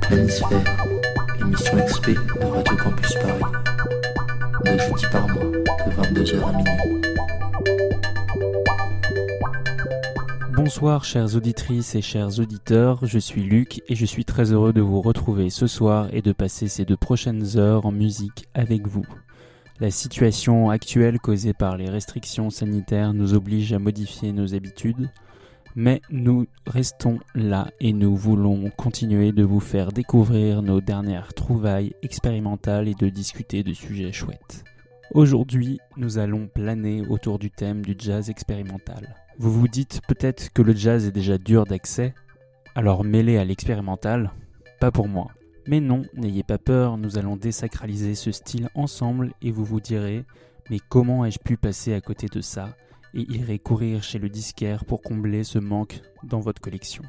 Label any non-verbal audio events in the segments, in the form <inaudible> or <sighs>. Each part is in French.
Planisphère, l'émission XP de Radio Campus Paris. De jeudi par mois, de 22h à minuit. Bonsoir chères auditrices et chers auditeurs, je suis Luc et je suis très heureux de vous retrouver ce soir et de passer ces deux prochaines heures en musique avec vous. La situation actuelle causée par les restrictions sanitaires nous oblige à modifier nos habitudes, mais nous restons là et nous voulons continuer de vous faire découvrir nos dernières trouvailles expérimentales et de discuter de sujets chouettes. Aujourd'hui, nous allons planer autour du thème du jazz expérimental. Vous vous dites peut-être que le jazz est déjà dur d'accès, alors mêlé à l'expérimental, pas pour moi. Mais non, n'ayez pas peur, nous allons désacraliser ce style ensemble et vous vous direz mais comment ai-je pu passer à côté de ça et irez courir chez le disquaire pour combler ce manque dans votre collection.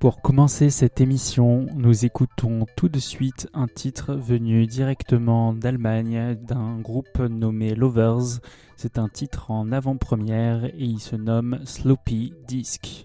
Pour commencer cette émission, nous écoutons tout de suite un titre venu directement d'Allemagne d'un groupe nommé Lovers. C'est un titre en avant-première et il se nomme Sloppy Disc.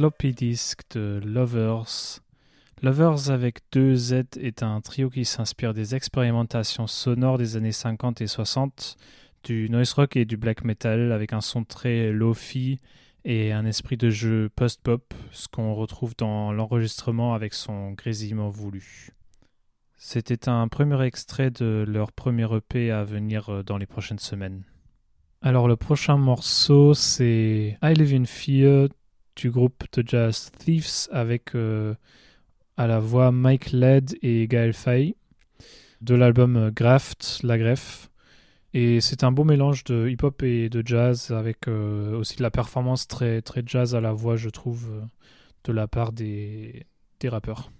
Sloppy Disc de Lovers. Lovers avec deux Z est un trio qui s'inspire des expérimentations sonores des années 50 et 60, du noise rock et du black metal avec un son très low-fi et un esprit de jeu post-pop, ce qu'on retrouve dans l'enregistrement avec son grésillement voulu. C'était un premier extrait de leur premier EP à venir dans les prochaines semaines. Alors le prochain morceau c'est I Live in Fear du groupe de jazz Thieves avec euh, à la voix Mike Led et Gaël Fay de l'album euh, Graft, La Greffe. Et c'est un beau mélange de hip-hop et de jazz avec euh, aussi de la performance très, très jazz à la voix, je trouve, de la part des rappeurs.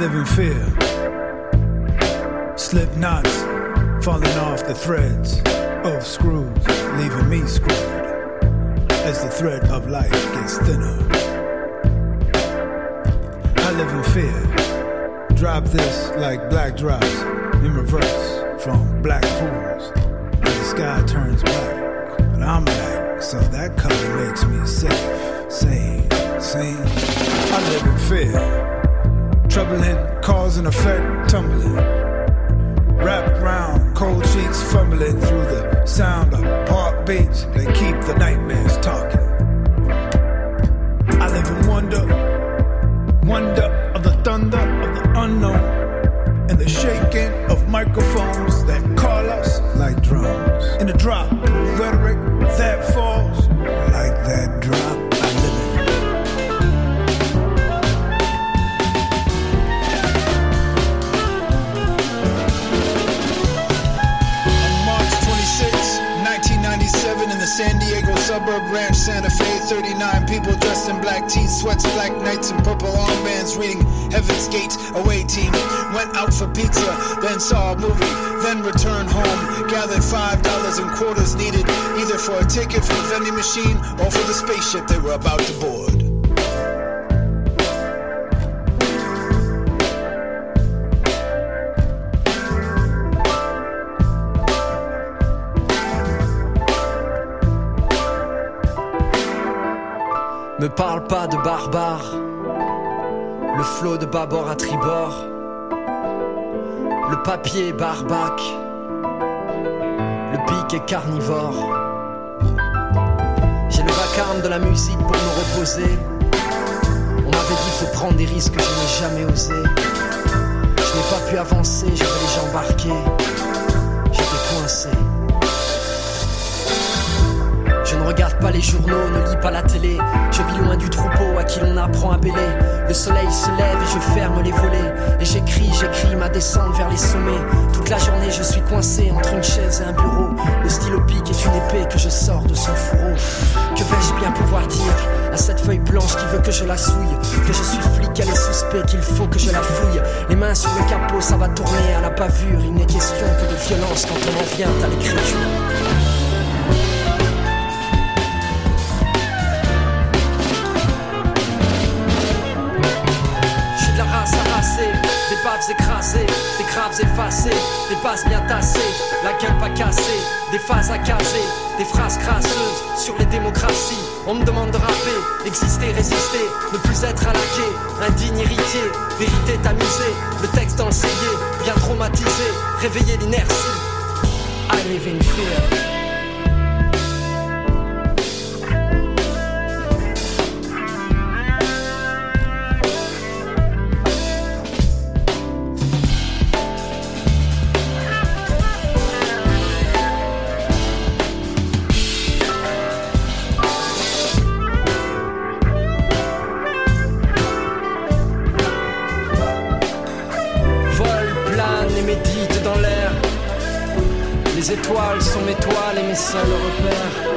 Fear. Slip knots falling off the threads of screws, leaving me screwed as the thread of life gets thinner. I live in fear. Drop this like black drops in reverse from black pools. And the sky turns black, but I'm black, so that color makes me safe, sane, sane. I live in fear. Troubling cause and effect, tumbling. Wrapped round cold sheets, fumbling through the sound of heartbeats. They keep the nightmares talking. I live in wonder, wonder of the thunder of the unknown, and the shaking of microphones that call us like drums. In the drop, of rhetoric that falls like that drop. San Diego suburb ranch Santa Fe, 39 people dressed in black tees, sweats, black knights, and purple armbands reading Heaven's Gate. Away team went out for pizza, then saw a movie, then returned home. Gathered five dollars and quarters needed either for a ticket for the vending machine or for the spaceship they were about to board. Pas de barbare, le flot de bâbord à tribord, le papier barbac, le pic est carnivore. J'ai le vacarme de la musique pour me reposer. On m'avait dit faut prendre des risques que je n'ai jamais osé. Je n'ai pas pu avancer, j'avais les jambes regarde pas les journaux, ne lis pas la télé. Je vis loin du troupeau à qui l'on apprend à bêler. Le soleil se lève et je ferme les volets. Et j'écris, j'écris ma descente vers les sommets. Toute la journée, je suis coincé entre une chaise et un bureau. Le stylo pique est une épée que je sors de son fourreau. Que vais-je bien pouvoir dire à cette feuille blanche qui veut que je la souille? Que je suis flic, elle est suspect, qu'il faut que je la fouille. Les mains sur le capot, ça va tourner à la pavure. Il n'est question que de violence quand on en vient à l'écriture. Effacées, des bases bien tassées, la gueule pas cassée, des phases à caser, des phrases crasseuses sur les démocraties. On me demande de rapper, exister, résister, ne plus être à la indigne, héritier, vérité tamisée, le texte enseigné, bien traumatisé, réveiller l'inertie. I live in fear. Étoiles sont mes toiles et mes seuls repères.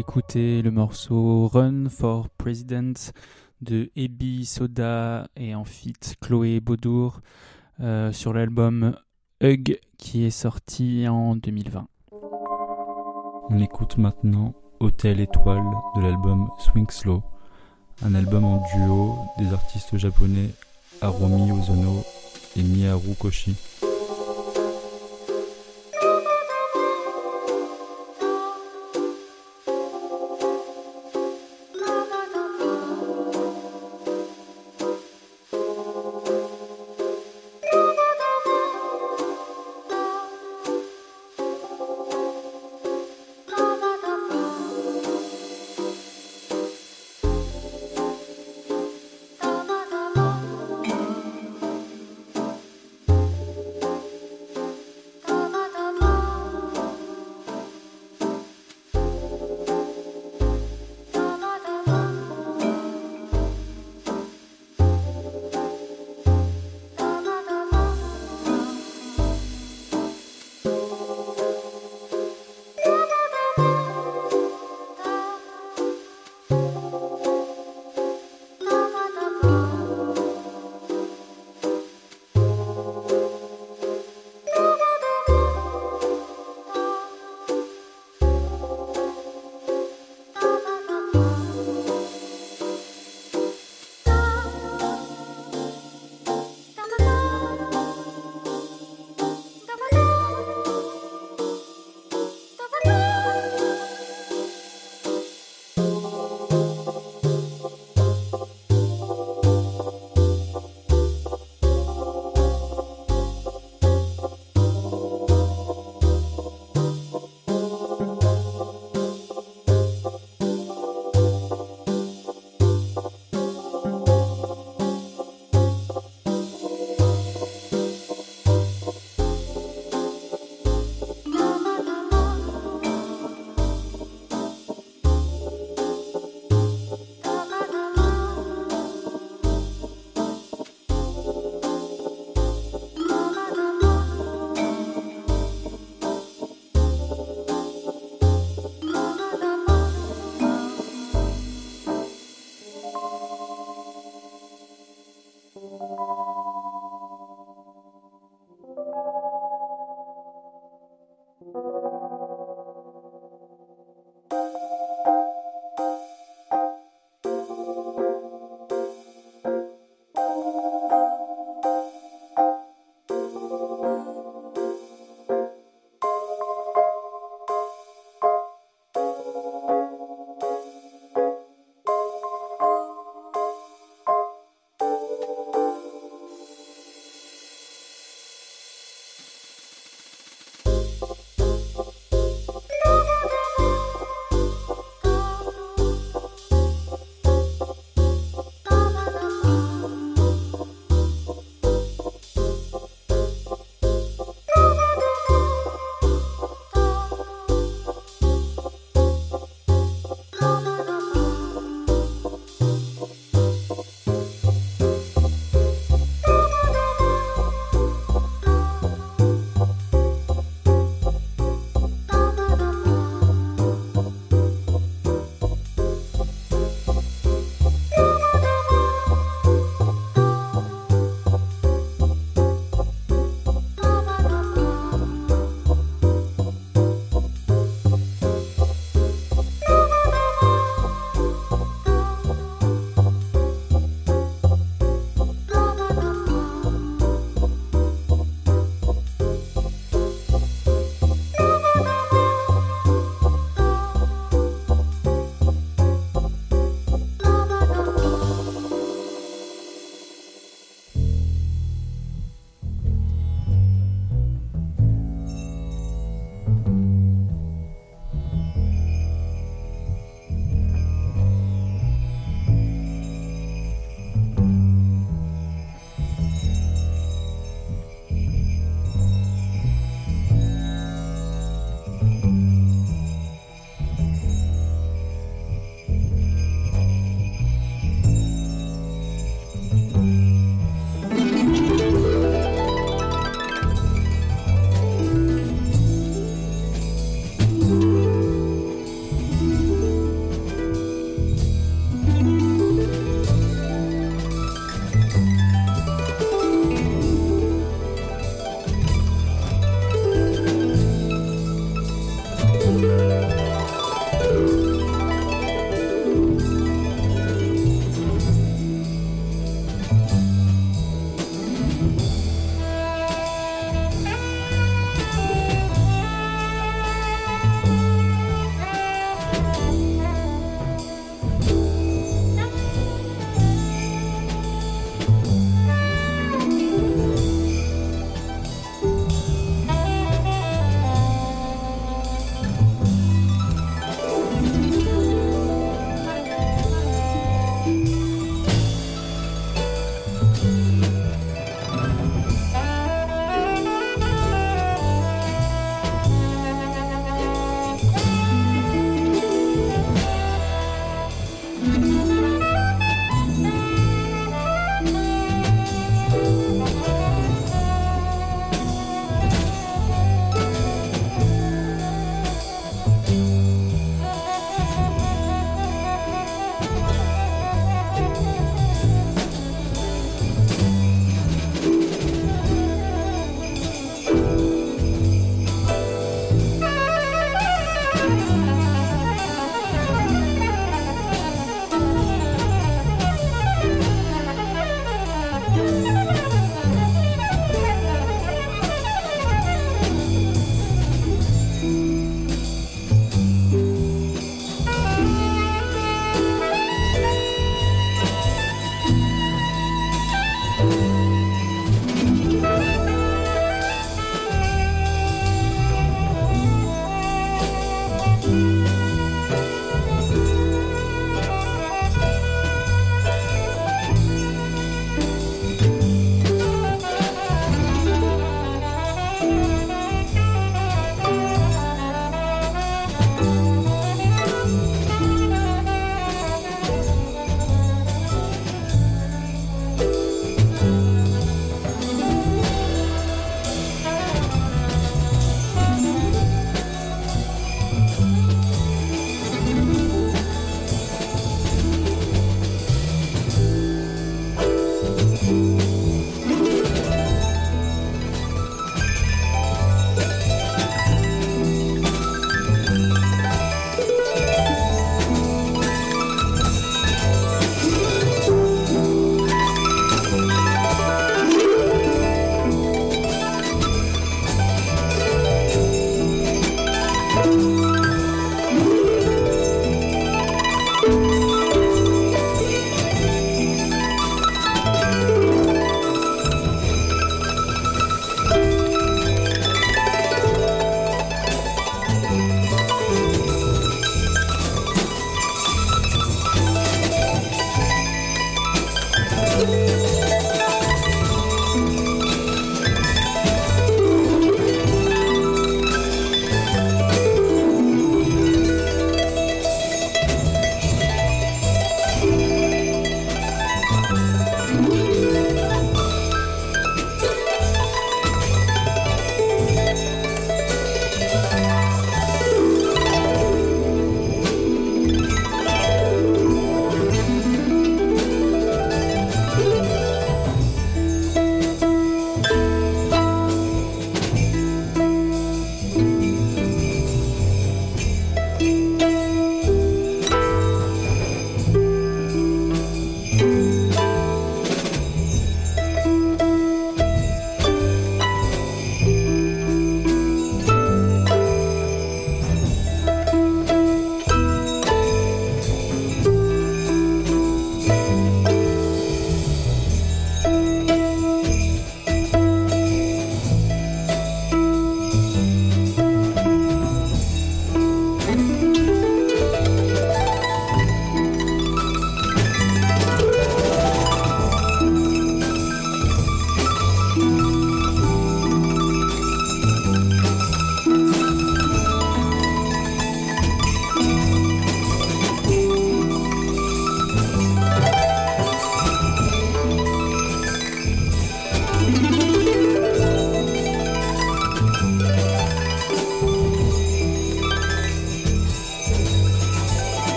D'écouter le morceau Run for President de Ebi Soda et en fit Chloé Baudour euh, sur l'album Hug qui est sorti en 2020. On écoute maintenant Hôtel Étoile de l'album Swing Slow, un album en duo des artistes japonais Harumi Ozono et Miharu Koshi.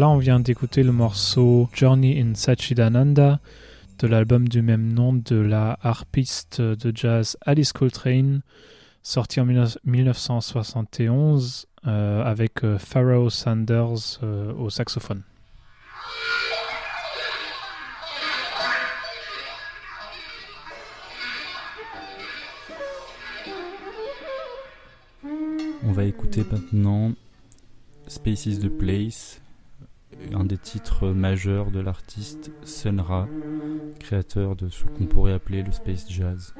Là, on vient d'écouter le morceau Journey in Sachidananda de l'album du même nom de la harpiste de jazz Alice Coltrane, sorti en 1971 euh, avec euh, Pharaoh Sanders euh, au saxophone. On va écouter maintenant Space is the Place, un des titres majeurs de l'artiste Sun Ra, créateur de ce qu'on pourrait appeler le space jazz.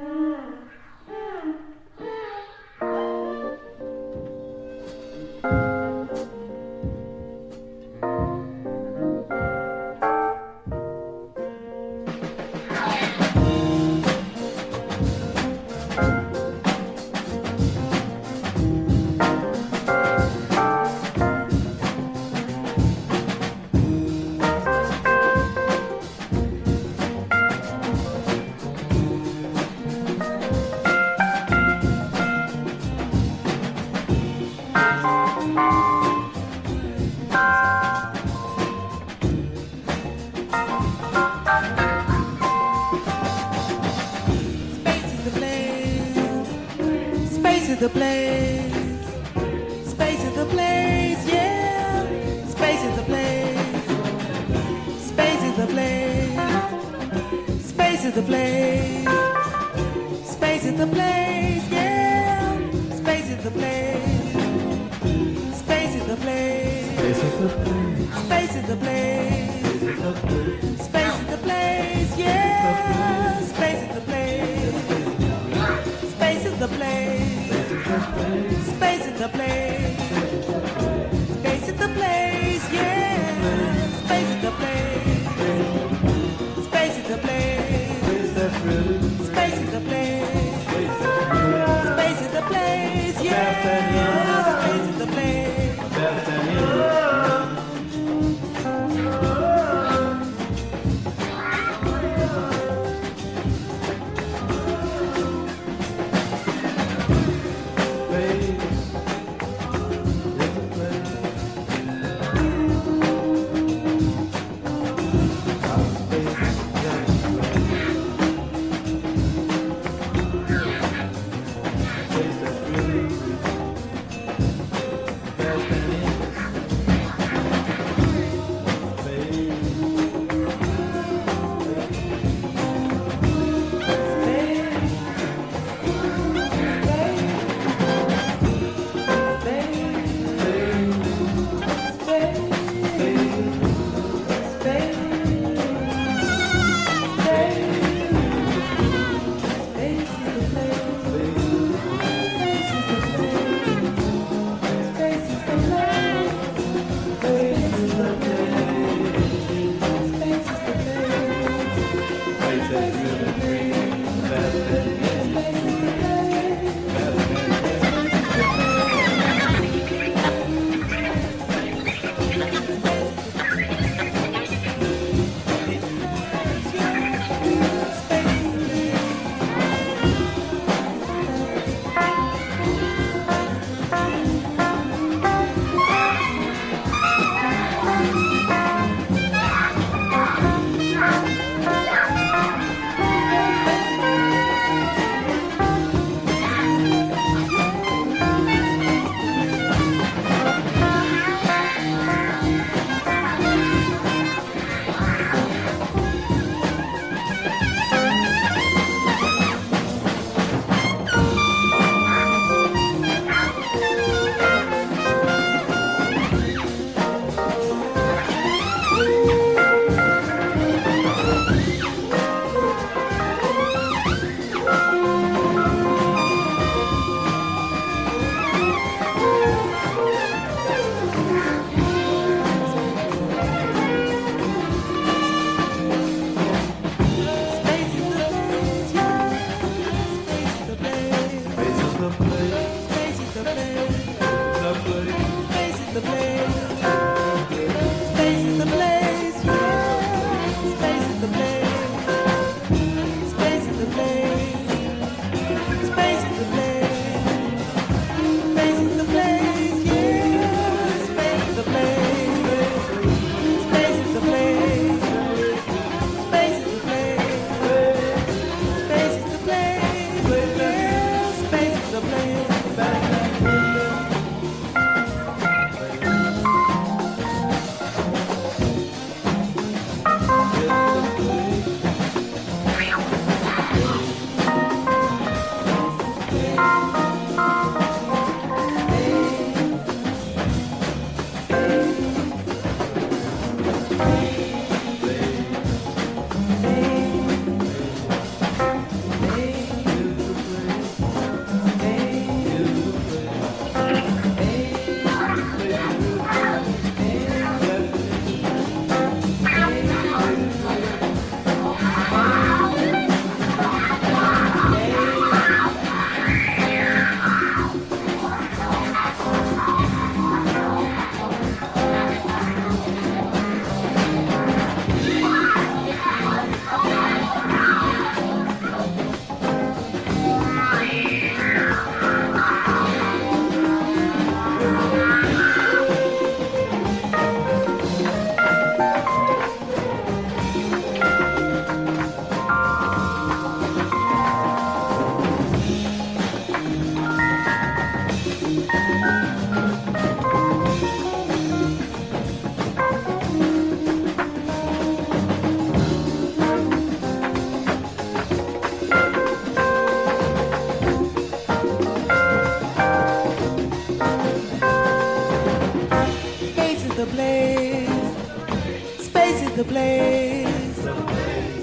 the place.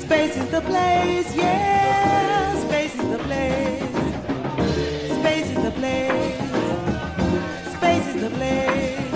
Space is the place, yeah. Space is the place. Space is the place. Space is the place.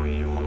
real.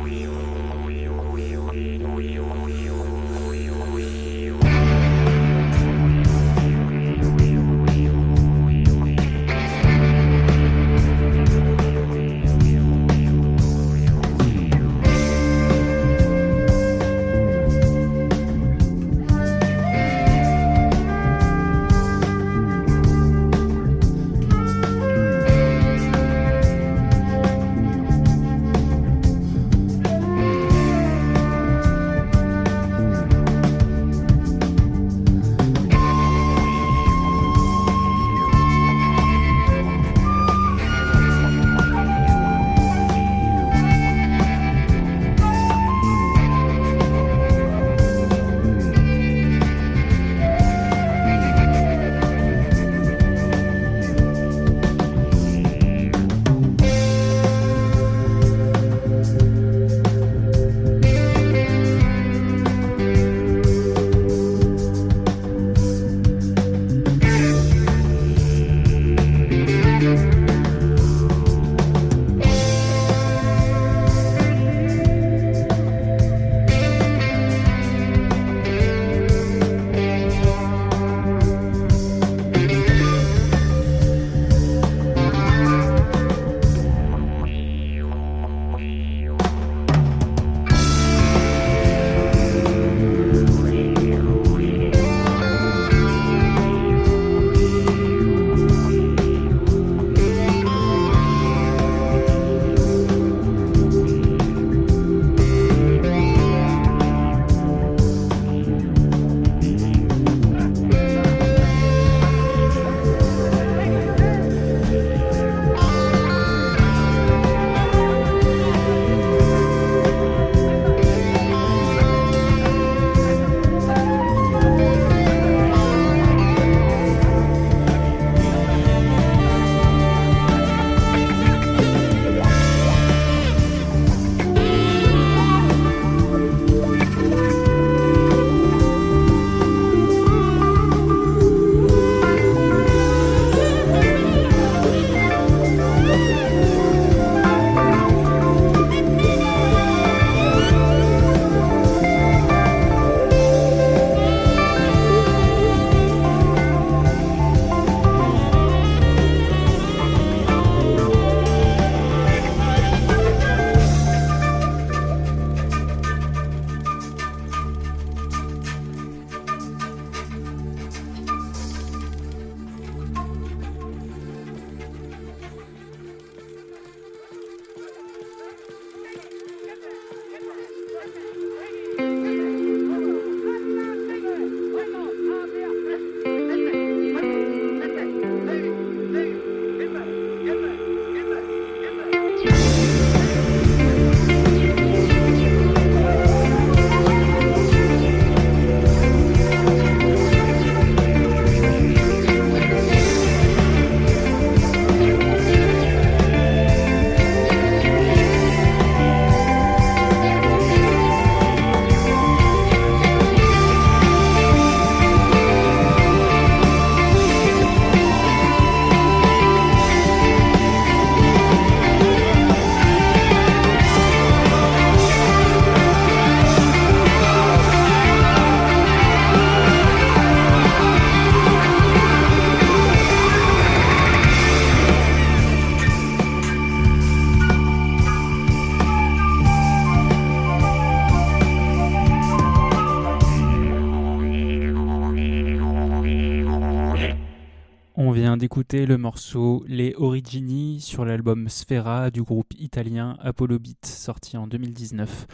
Le morceau Les Origini sur l'album Sfera du groupe italien Apollo Beat sorti en 2019.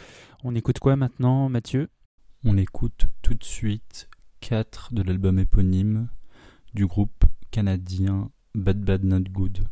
On écoute quoi maintenant Mathieu? On écoute tout de suite 4 de l'album éponyme du groupe canadien Bad Bad Not Good.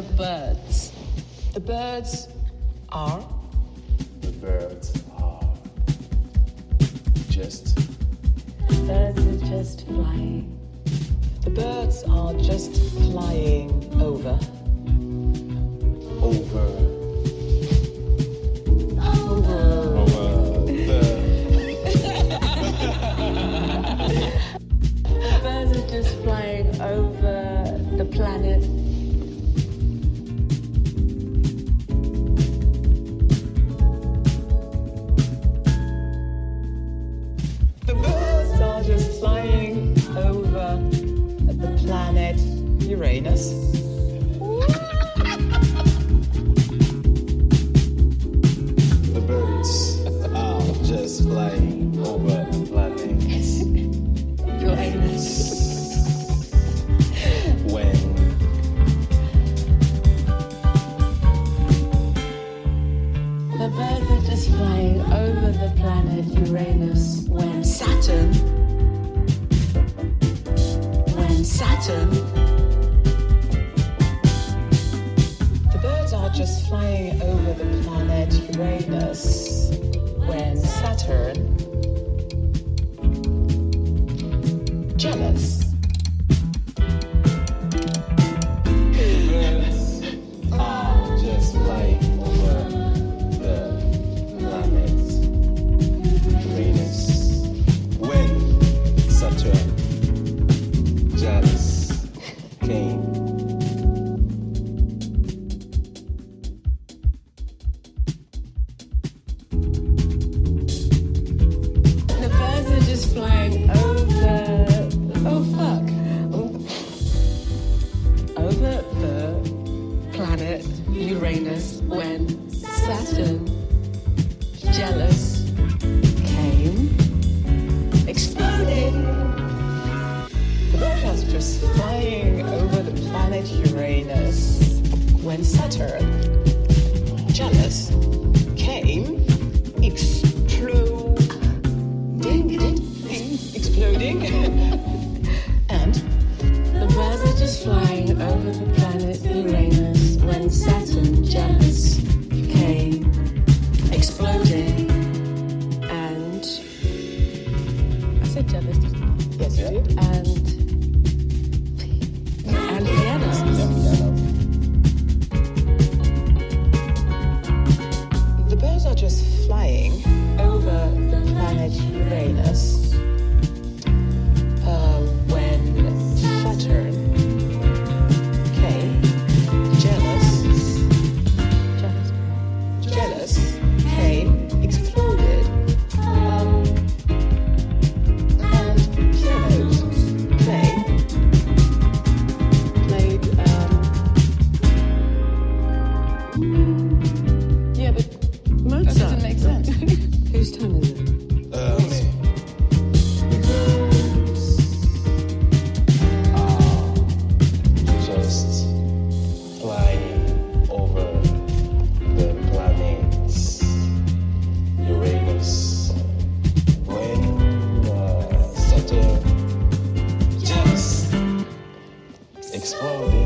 The birds. The birds are. The birds are just. Birds are just flying. The birds are just flying. Over. Exploded.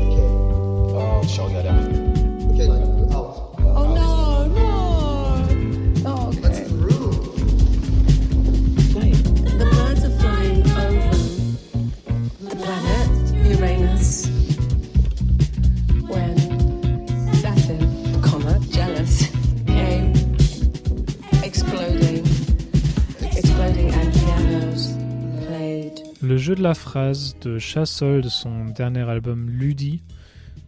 De la phrase de Chassol de son dernier album Ludi.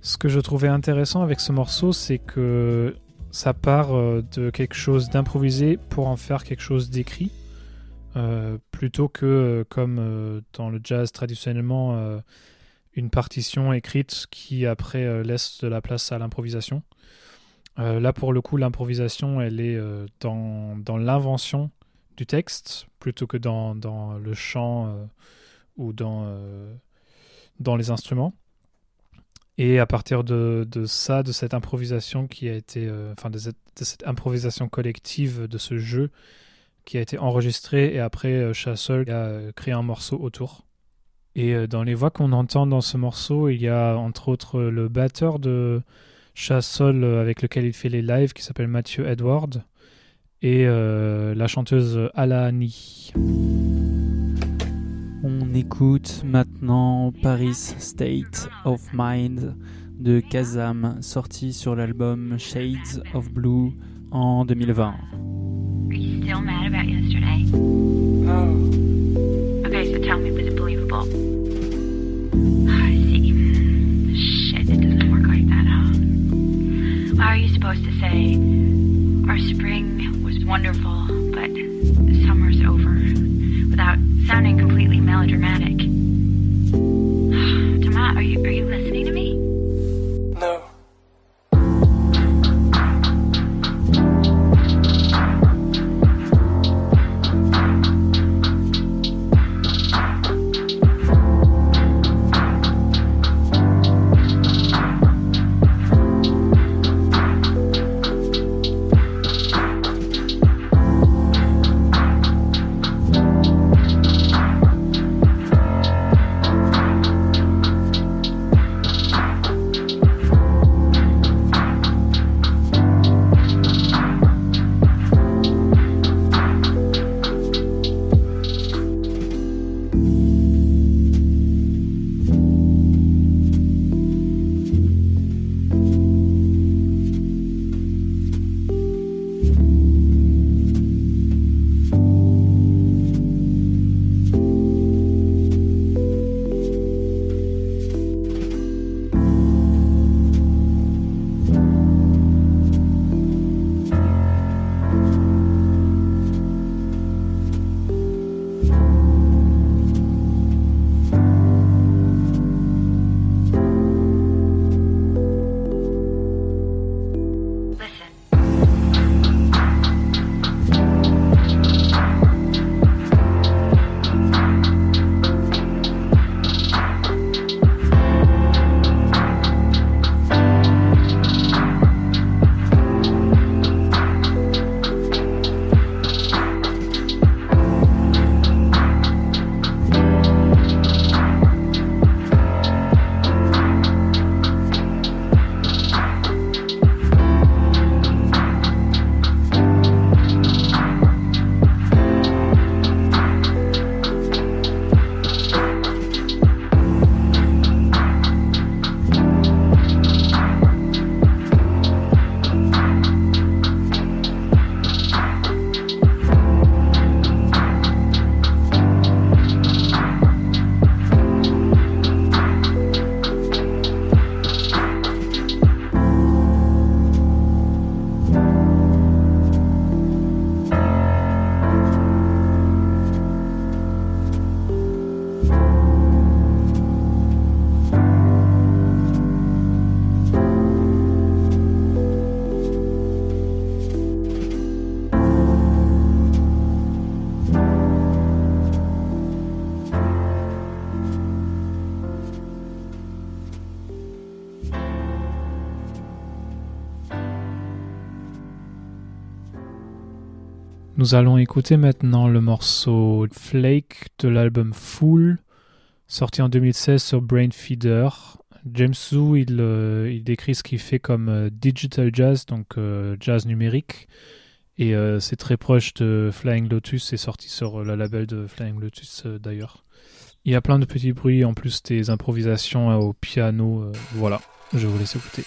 Ce que je trouvais intéressant avec ce morceau, c'est que ça part euh, de quelque chose d'improvisé pour en faire quelque chose d'écrit, euh, plutôt que euh, comme dans le jazz traditionnellement une partition écrite qui après laisse de la place à l'improvisation. Là pour le coup l'improvisation elle est dans, l'invention du texte plutôt que dans, le chant ou dans, euh, dans les instruments. Et à partir de, de ça, de cette improvisation qui a été, euh, enfin de cette, improvisation collective de ce jeu qui a été enregistré et après euh, Chassol a créé un morceau autour. Et dans les voix qu'on entend dans ce morceau, il y a entre autres le batteur de Chassol avec lequel il fait les lives qui s'appelle Mathieu Edward et la chanteuse Alani. Écoute maintenant Paris State of Mind de Kazam, sorti sur l'album Shades of Blue en 2020. Are you still mad about yesterday? No. Okay, so tell me, was it believable? I see. Shit, it doesn't work like that, huh? How are you supposed to say, our spring was wonderful, but summer's over, without sounding completely melodramatic? <sighs> Tama, are you, are you listening Nous allons écouter maintenant le morceau Flake de l'album Fool, sorti en 2016 sur Brain Feeder. James il, euh, il décrit ce qu'il fait comme euh, digital jazz, donc euh, jazz numérique. Et c'est très proche de Flying Lotus, c'est sorti sur le label de Flying Lotus d'ailleurs. Il y a plein de petits bruits, en plus des improvisations au piano. voilà, je vous laisse écouter.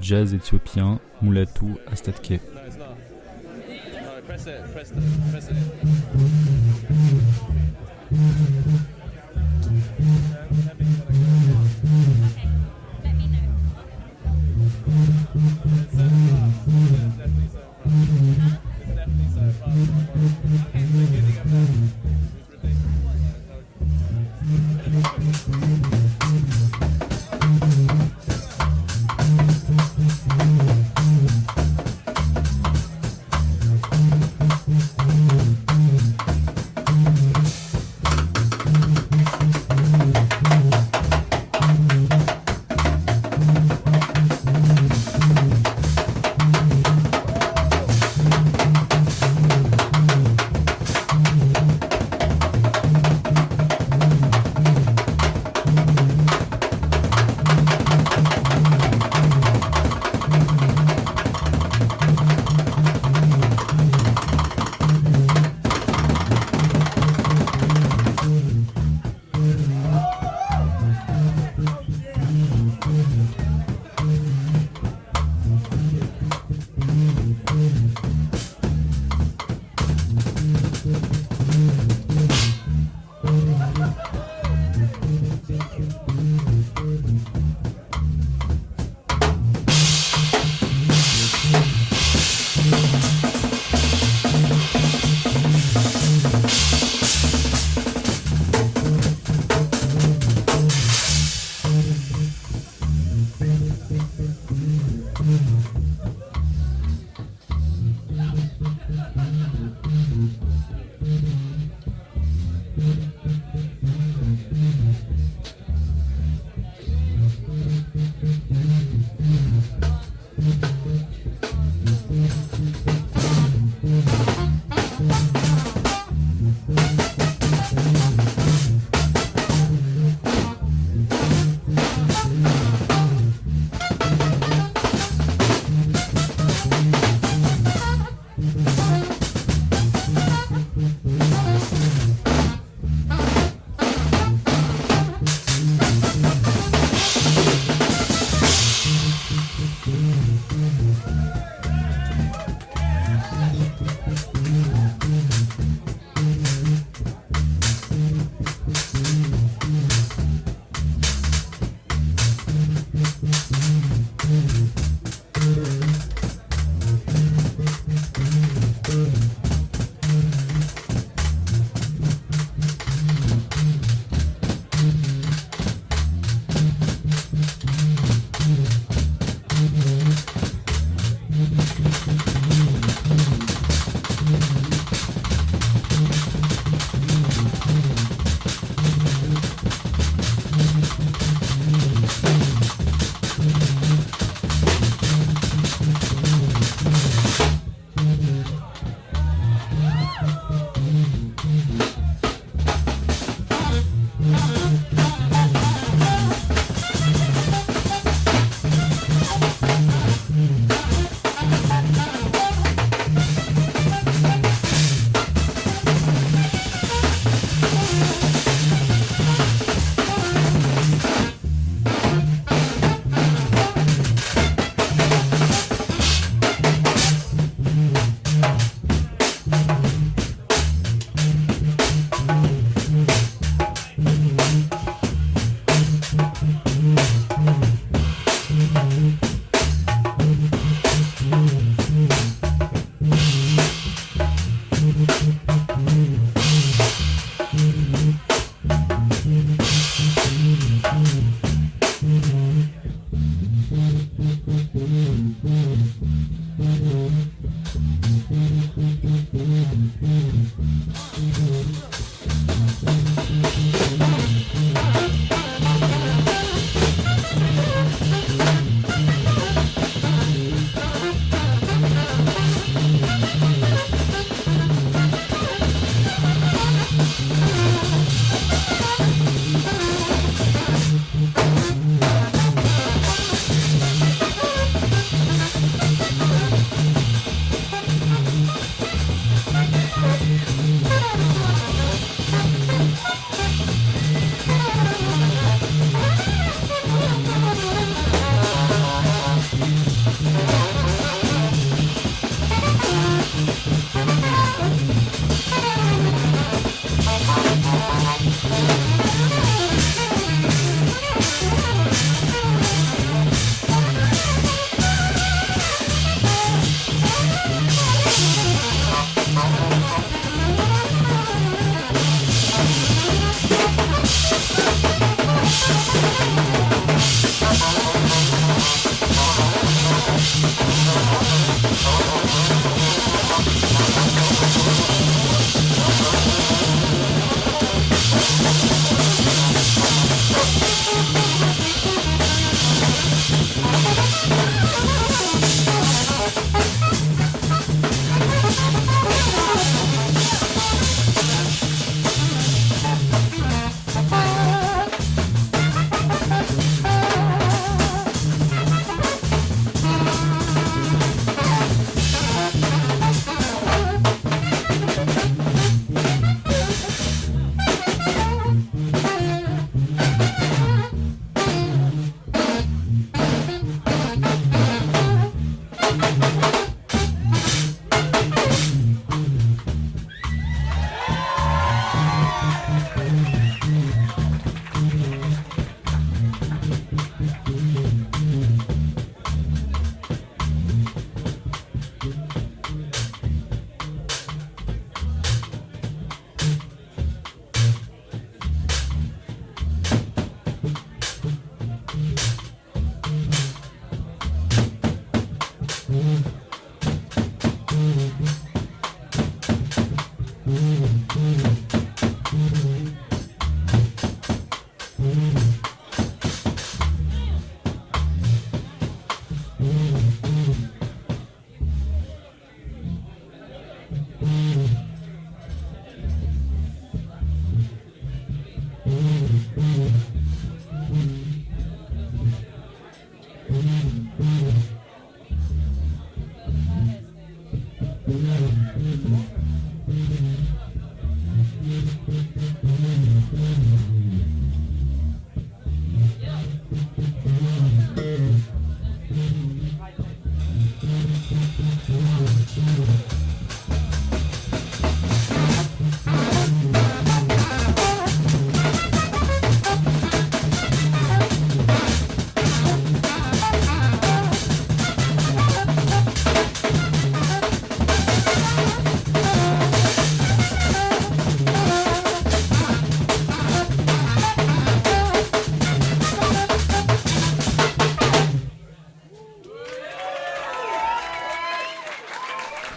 Jazz éthiopien Mulatu Astatke.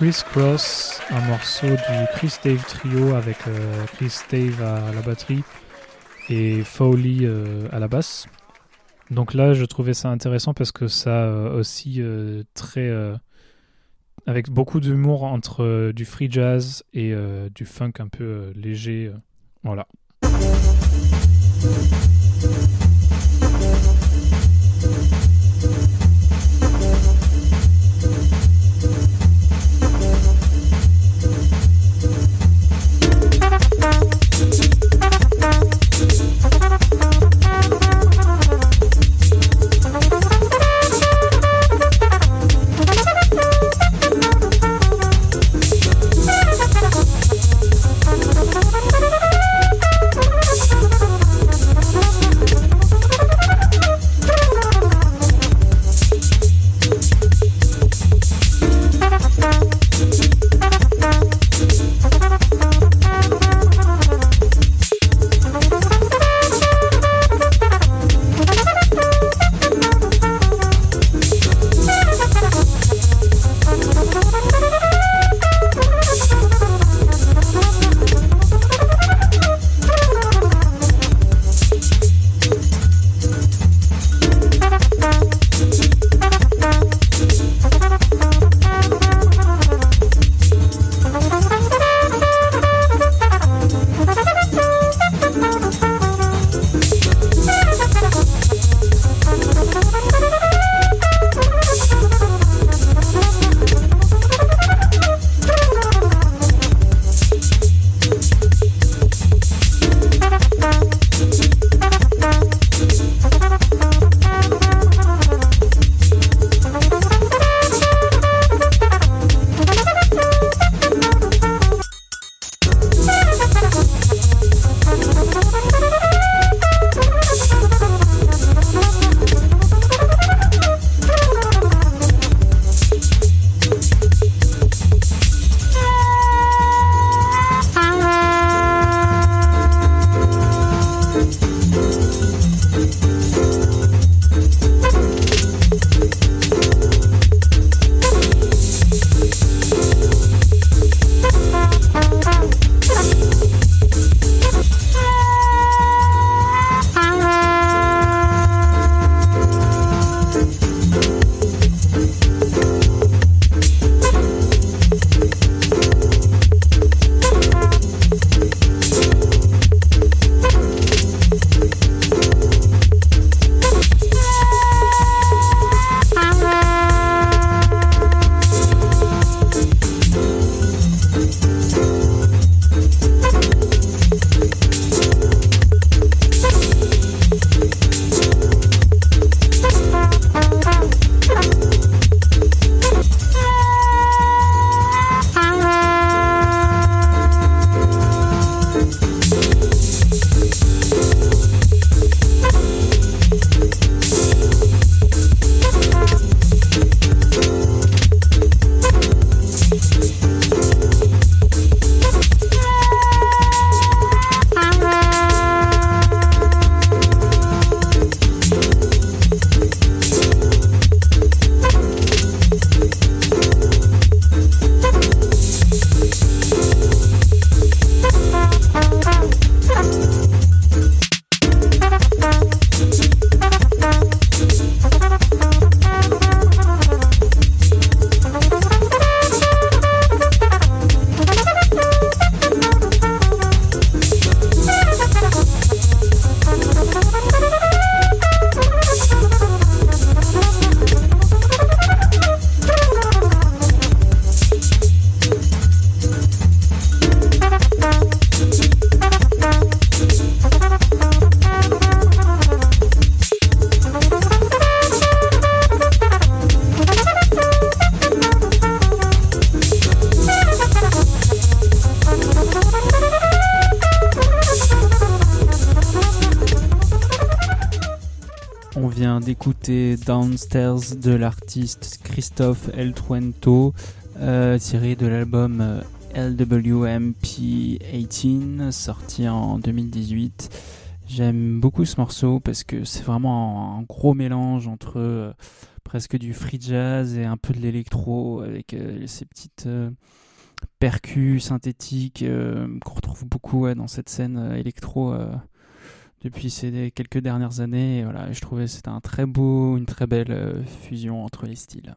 Chris Cross, un morceau du Chris Dave Trio avec euh, Chris Dave à la batterie et Foley euh, à la basse. Donc là, je trouvais ça intéressant parce que ça euh, aussi très avec beaucoup d'humour entre du free jazz et du funk un peu léger. voilà. Downstairs de l'artiste Christophe El Truento, euh, tiré de l'album euh, LWMP18, sorti en 2018. J'aime beaucoup ce morceau parce que c'est vraiment un gros mélange entre euh, presque du free jazz et un peu de l'électro avec ces petites euh, percus synthétiques qu'on retrouve beaucoup dans cette scène électro depuis ces quelques dernières années. Et voilà, je trouvais c'était un très beau, une très belle euh, fusion entre les styles.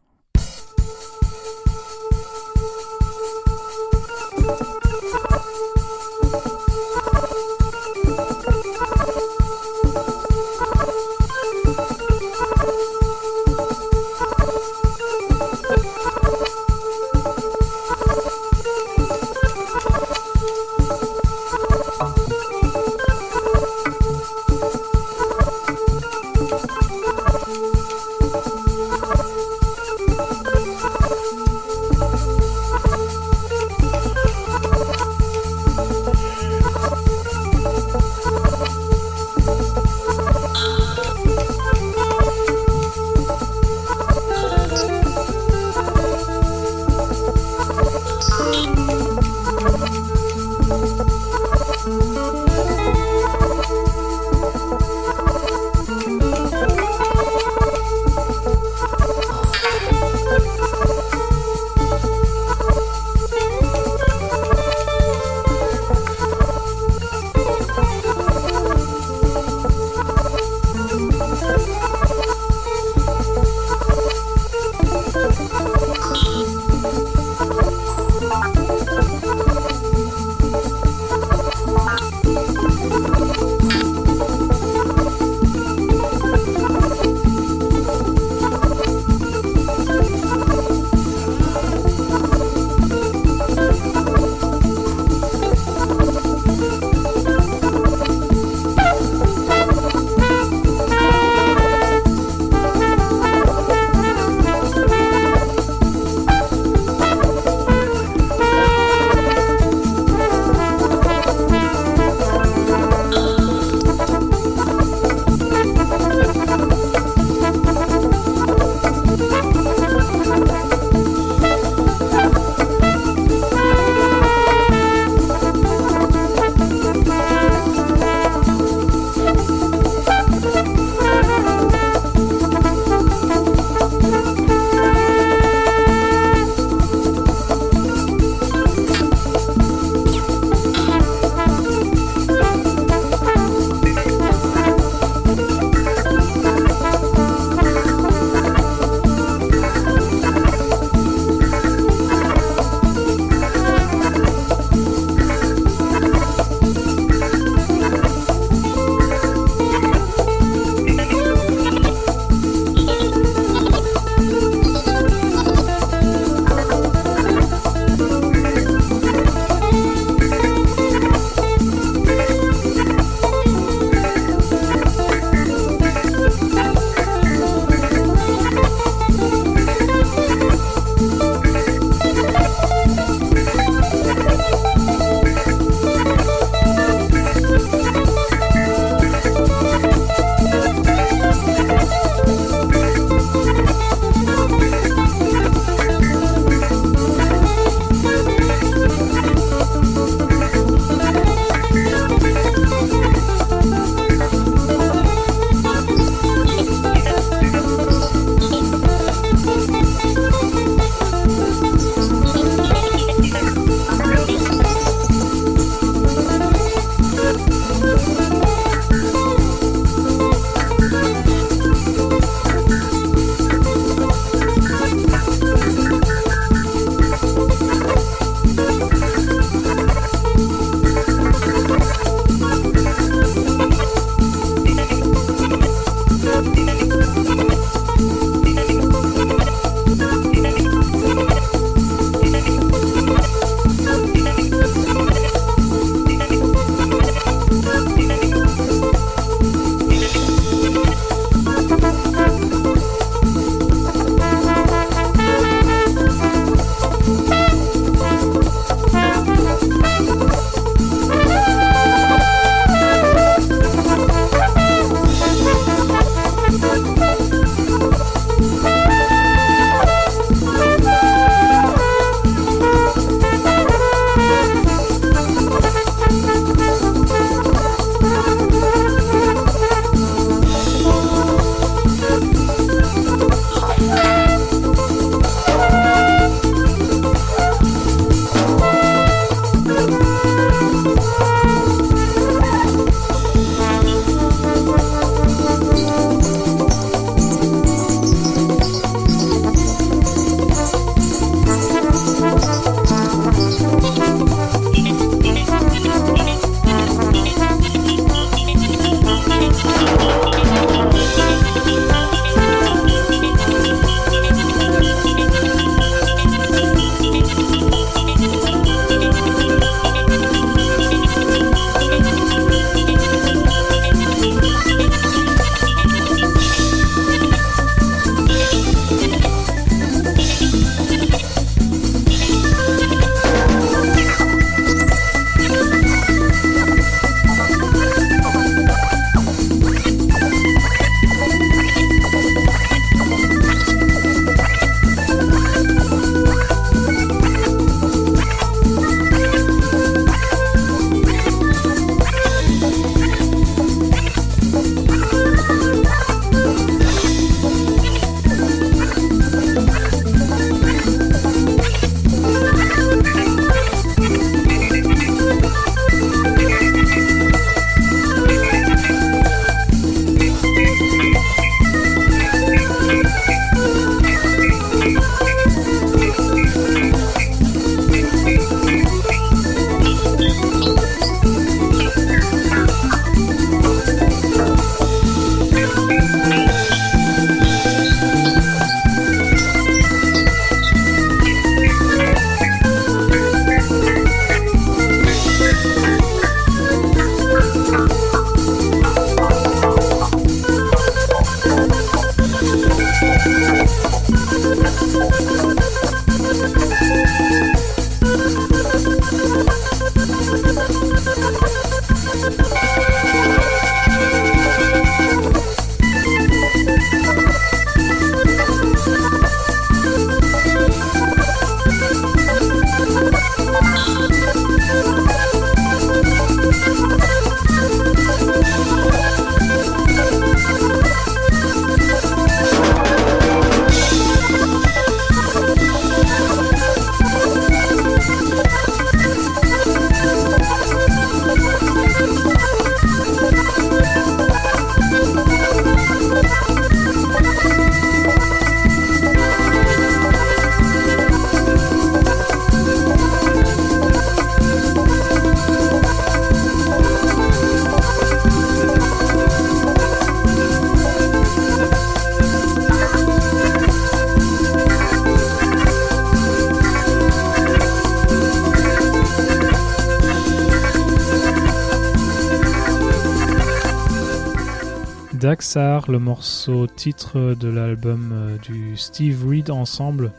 Le morceau titre de l'album euh, du Steve Reed Ensemble,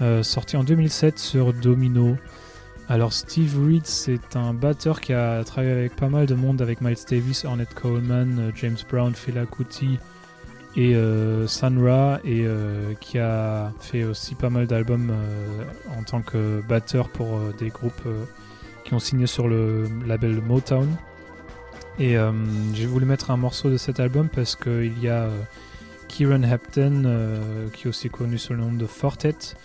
euh, sorti en 2007 sur Domino. Alors Steve Reed, c'est un batteur qui a travaillé avec pas mal de monde, avec Miles Davis, Ornette Coleman, euh, James Brown, Fela Kuti et euh, Sun Ra, et qui a fait aussi pas mal d'albums en tant que batteur pour des groupes qui ont signé sur le label Motown. Et euh, j'ai voulu mettre un morceau de cet album parce qu'il y a euh, Kieran Hepton, euh, qui est aussi connu sous le nom de Fortet,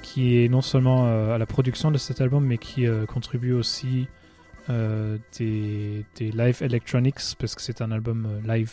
qui est non seulement euh, à la production de cet album, mais qui contribue aussi des, des live electronics, parce que c'est un album live.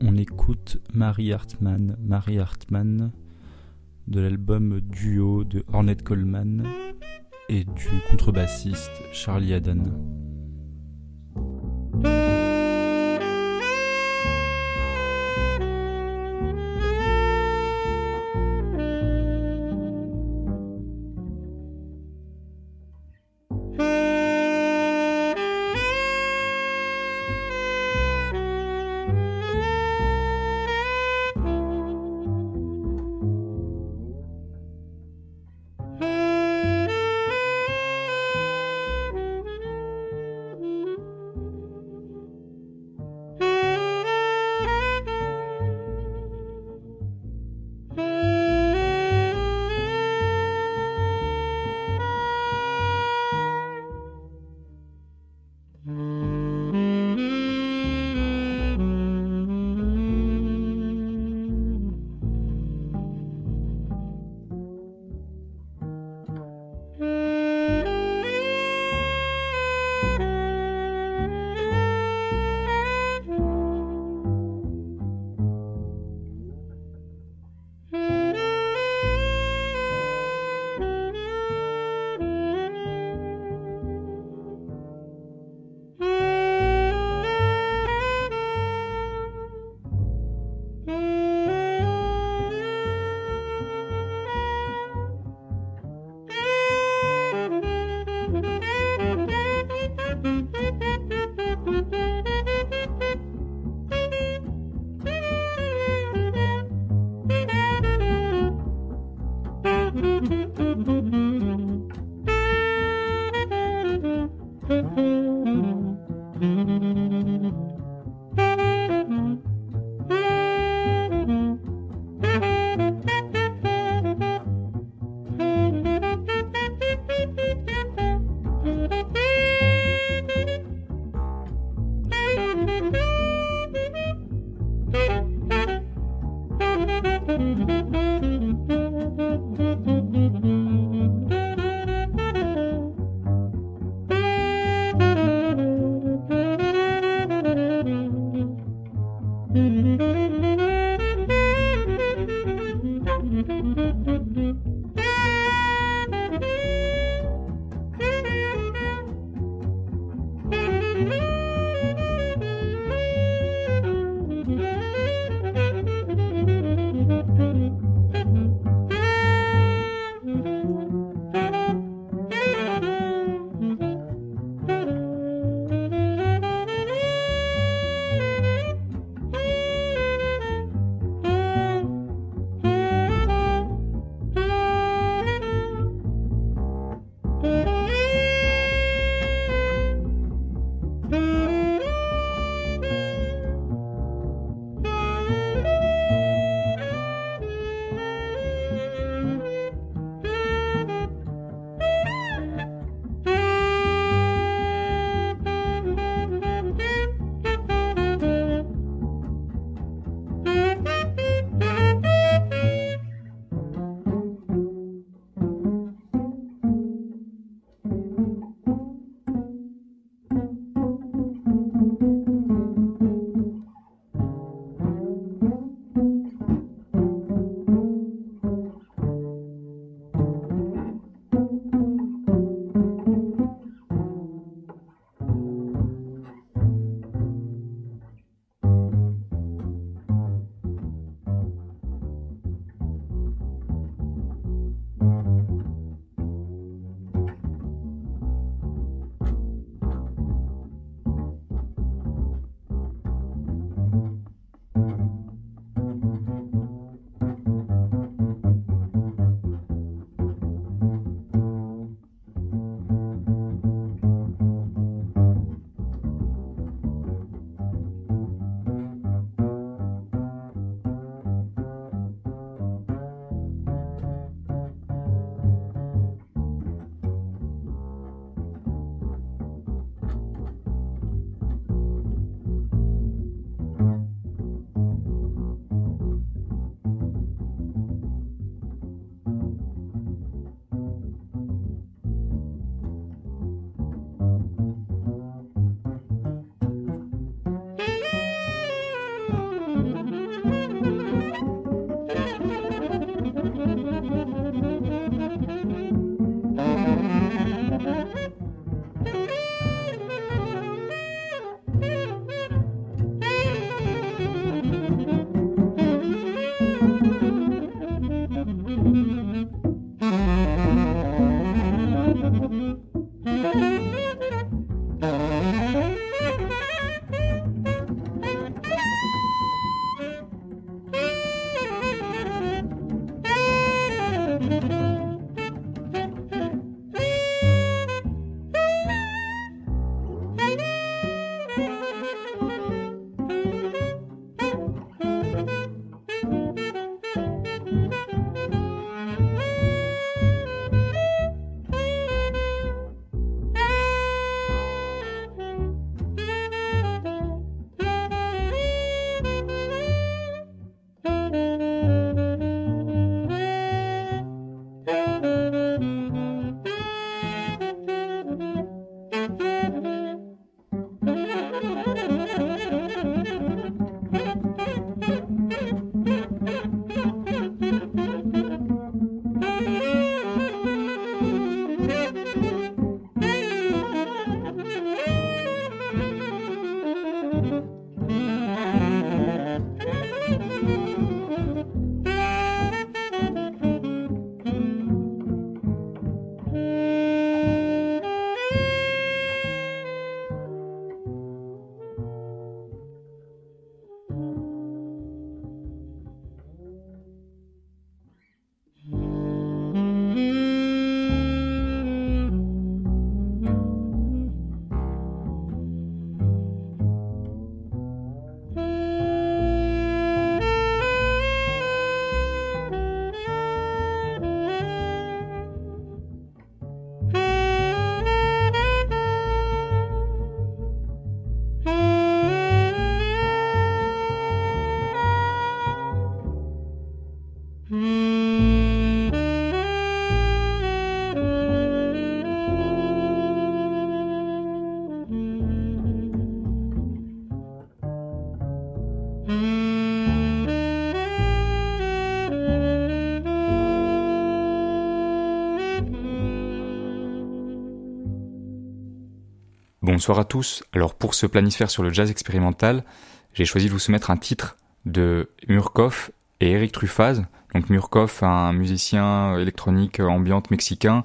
On écoute Mary Hartman, Mary Hartman de l'album Duo de Ornette Coleman et du contrebassiste Charlie Haddon. Bonsoir à tous. Alors pour ce planisphère sur le jazz expérimental, j'ai choisi de vous soumettre un titre de Murkoff et Eric Truffaz. Donc Murkoff, un musicien électronique ambiante mexicain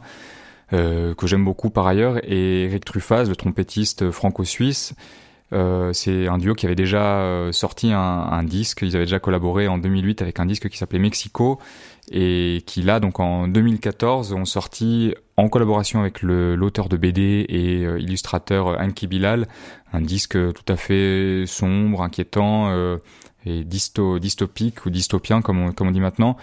euh, que j'aime beaucoup par ailleurs, et Eric Truffaz, le trompettiste franco-suisse. Euh, c'est un duo qui avait déjà euh, sorti un, disque, ils avaient déjà collaboré en 2008 avec un disque qui s'appelait Mexico et qui là donc en 2014 ont sorti en collaboration avec l'auteur de BD et euh, illustrateur Anki Bilal un disque tout à fait sombre, inquiétant et dysto, dystopique ou dystopien comme on, dit maintenant.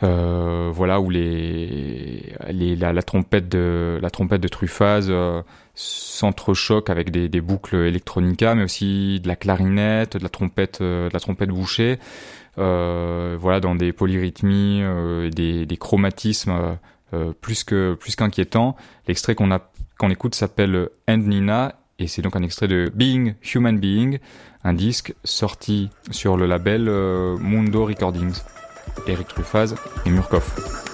Voilà où les, la, trompette de la trompette de Truffaz euh, s'entrechoque avec des, boucles electronica mais aussi de la clarinette de la trompette euh, de la trompette bouchée euh, voilà dans des polyrythmies et des, des, chromatismes plus que plus qu'inquiétants l'extrait qu'on a qu'on écoute s'appelle End Nina et c'est donc un extrait de Being Human Being un disque sorti sur le label Mundo Recordings Eric Truffaz et Murkoff.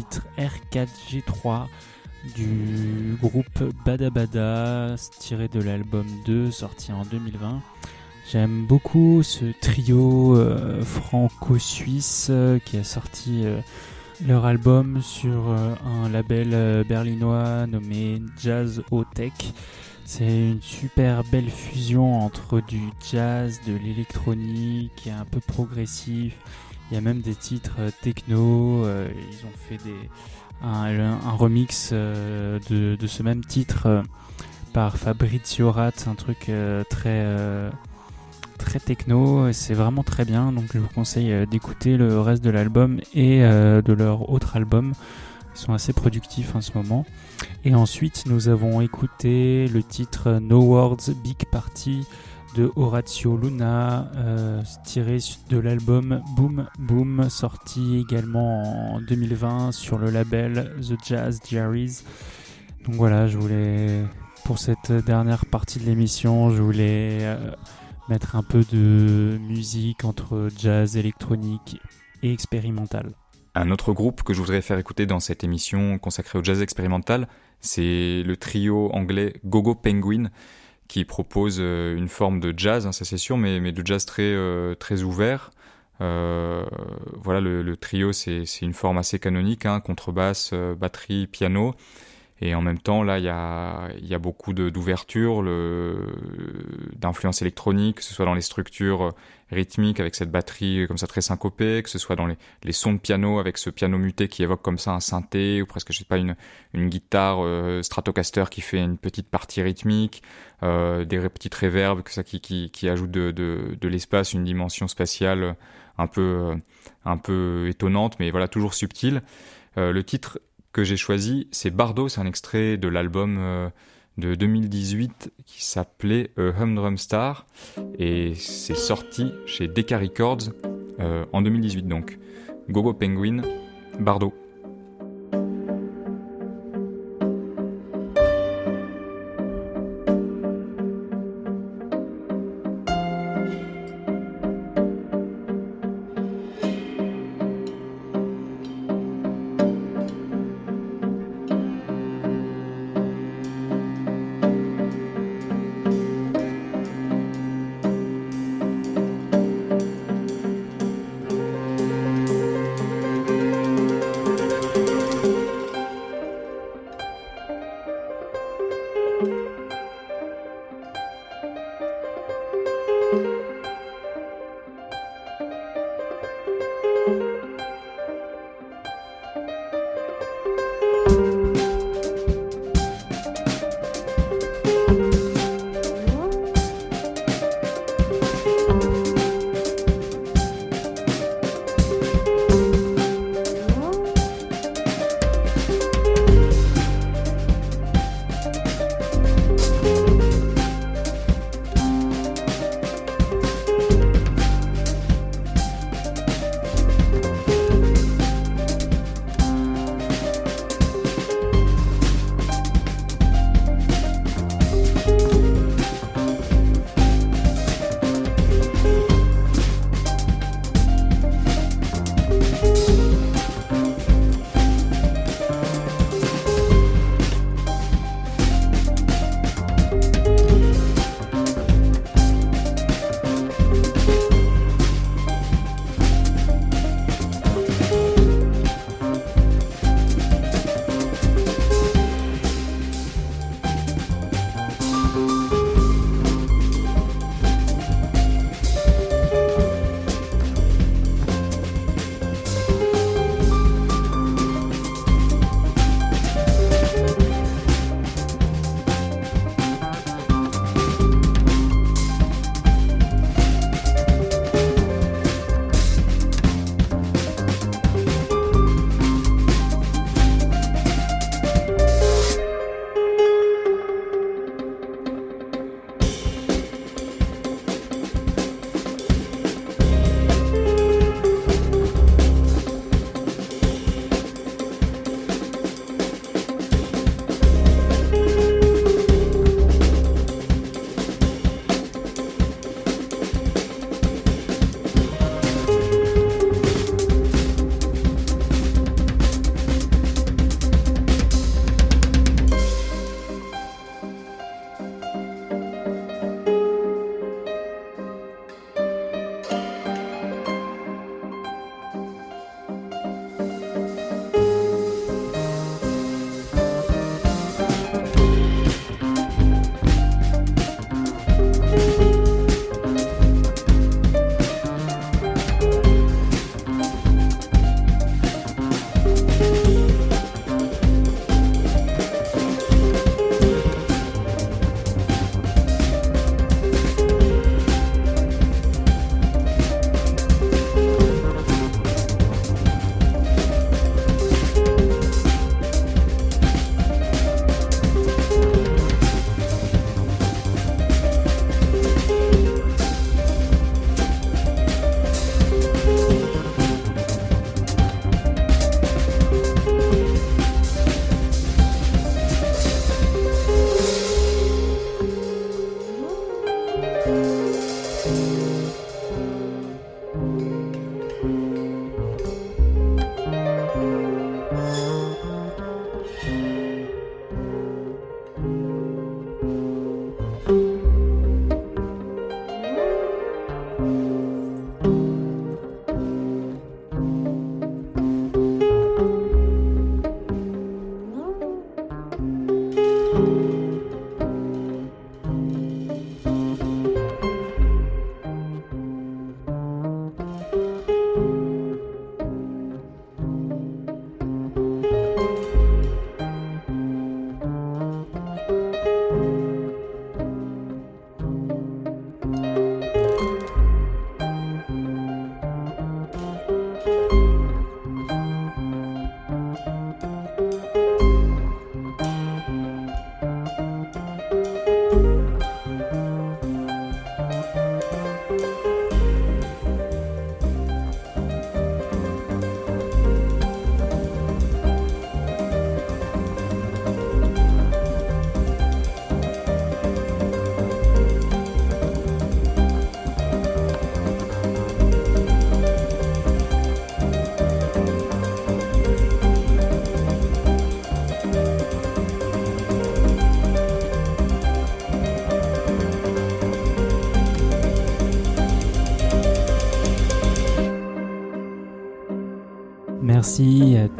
Titre R4G3 du groupe Bada Bada tiré de l'album 2 sorti en 2020. J'aime beaucoup ce trio euh, franco-suisse euh, qui a sorti euh, leur album sur un label berlinois nommé Jazz O Tech. C'est une super belle fusion entre du jazz, de l'électronique et un peu progressif. Il y a même des titres euh, techno. euh, ils ont fait un, remix euh, de, ce même titre par Fabrizio Rat, un truc très très techno. C'est vraiment très bien. Donc je vous conseille d'écouter le reste de l'album et de leur autre album. Ils sont assez productifs en ce moment. Et ensuite, nous avons écouté le titre No Words Big Party de Horatio Luna, euh, tiré de l'album Boom Boom, sorti également en 2020 sur le label The Jazz Diaries. Donc voilà, je voulais, pour cette dernière partie de l'émission, je voulais euh, mettre un peu de musique entre jazz, électronique et expérimental. Un autre groupe que je voudrais faire écouter dans cette émission consacrée au jazz expérimental, c'est le trio anglais Gogo Penguin qui propose euh, une forme de jazz, hein, ça c'est sûr, mais, de jazz très, euh, ouvert. Euh, voilà, le, trio c'est une forme assez canonique, hein, contrebasse, batterie, piano. Et en même temps, là, il y a, y a beaucoup d'ouverture, d'influence électronique, que ce soit dans les structures rythmiques avec cette batterie comme ça très syncopée, que ce soit dans les, sons de piano avec ce piano muté qui évoque comme ça un synthé ou presque, je sais pas, une, une guitare euh, Stratocaster qui fait une petite partie rythmique, euh, des petites réverbes que ça qui, qui, qui ajoutent de, de, de l'espace, une dimension spatiale un peu, euh, un peu étonnante, mais voilà, toujours subtile. Euh, le titre que j'ai choisi, c'est Bardo, c'est un extrait de l'album euh, de 2018 qui s'appelait euh, Humdrum Star et c'est sorti chez Decca Records euh, en 2018 donc. Gogo Penguin, Bardo.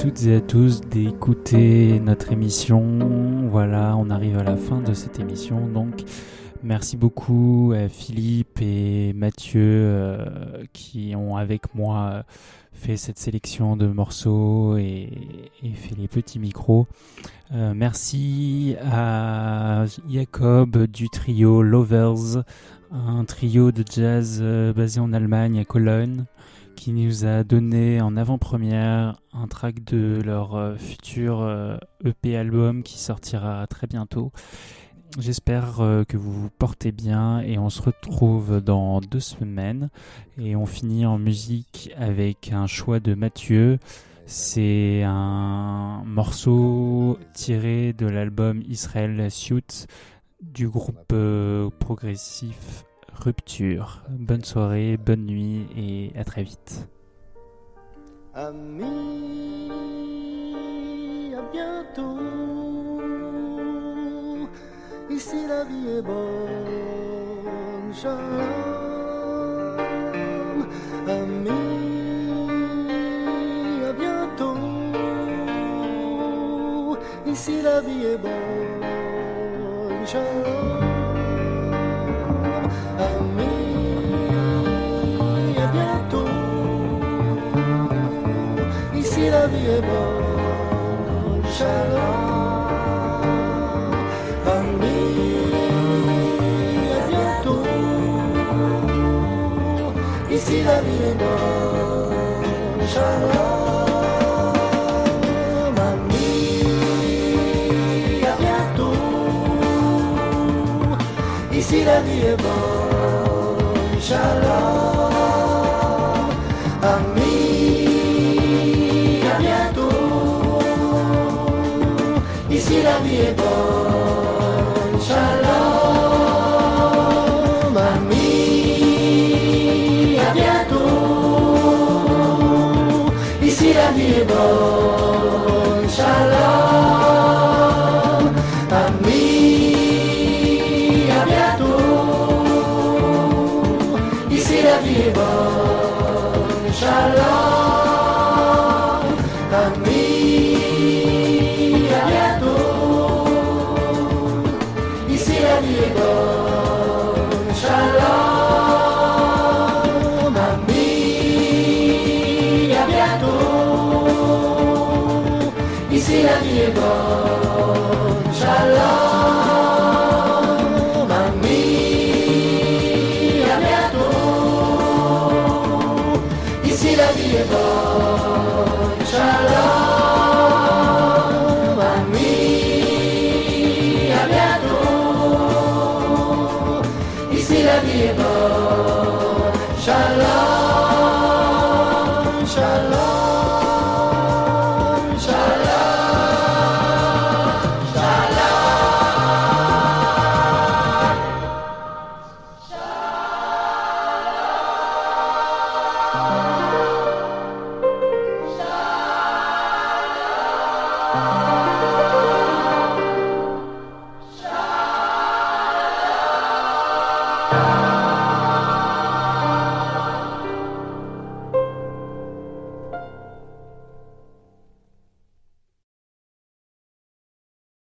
Toutes et à tous d'écouter notre émission. Voilà, on arrive à la fin de cette émission. Donc, merci beaucoup à Philippe et Mathieu euh, qui ont avec moi fait cette sélection de morceaux et, fait les petits micros. Euh, merci à Jacob du trio Lovers, un trio de jazz euh, basé en Allemagne à Cologne qui nous a donné en avant-première un track de leur euh, futur euh, EP album qui sortira très bientôt. J'espère euh, que vous vous portez bien et on se retrouve dans deux semaines. Et on finit en musique avec un choix de Mathieu. C'est un morceau tiré de l'album Israel Suit du groupe progressif Rupture. Bonne soirée, bonne nuit et à très vite. Amis, à bientôt. Ici la vie est bonne, shalom. Amis, à bientôt. Ici la vie est bonne, shalom. Ici la vie est bonne, shalom. Amis, à bientôt. Ici la vie est bonne, shalom. Amis, à bientôt. Ici la vie est bonne, shalom.